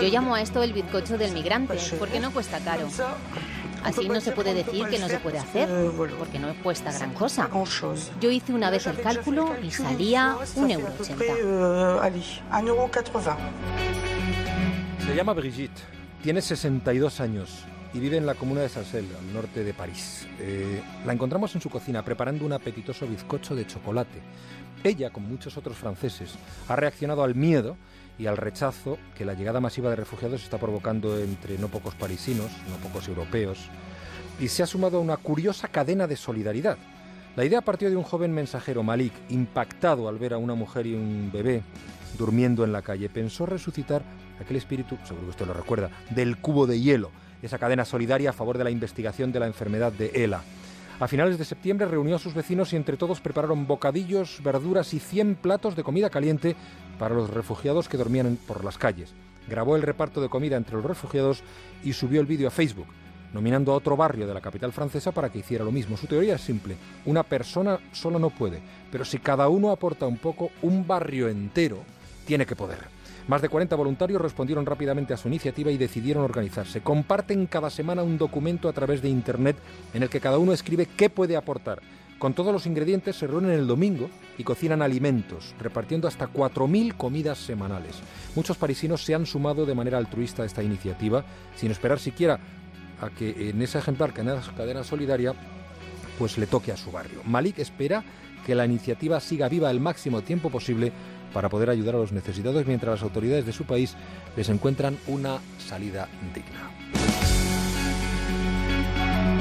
Yo llamo a esto el bizcocho del migrante, porque no cuesta caro. Así no se puede decir que no se puede hacer, porque no cuesta gran cosa. Yo hice una vez el cálculo y salía un euro Se llama Brigitte, tiene 62 años y vive en la comuna de Sarcelles, al norte de París. Eh, la encontramos en su cocina preparando un apetitoso bizcocho de chocolate. Ella, como muchos otros franceses, ha reaccionado al miedo y al rechazo que la llegada masiva de refugiados está provocando entre no pocos parisinos, no pocos europeos, y se ha sumado a una curiosa cadena de solidaridad. La idea partió de un joven mensajero, Malik, impactado al ver a una mujer y un bebé durmiendo en la calle. Pensó resucitar aquel espíritu, seguro que usted lo recuerda, del cubo de hielo, esa cadena solidaria a favor de la investigación de la enfermedad de ELA. A finales de septiembre reunió a sus vecinos y entre todos prepararon bocadillos, verduras y 100 platos de comida caliente para los refugiados que dormían por las calles. Grabó el reparto de comida entre los refugiados y subió el vídeo a Facebook, nominando a otro barrio de la capital francesa para que hiciera lo mismo. Su teoría es simple, una persona solo no puede, pero si cada uno aporta un poco, un barrio entero tiene que poder. Más de 40 voluntarios respondieron rápidamente a su iniciativa y decidieron organizarse. Comparten cada semana un documento a través de Internet en el que cada uno escribe qué puede aportar. Con todos los ingredientes se reúnen el domingo y cocinan alimentos, repartiendo hasta 4.000 comidas semanales. Muchos parisinos se han sumado de manera altruista a esta iniciativa, sin esperar siquiera a que en ese ejemplar cadena solidaria pues le toque a su barrio. Malik espera que la iniciativa siga viva el máximo tiempo posible para poder ayudar a los necesitados mientras las autoridades de su país les encuentran una salida digna.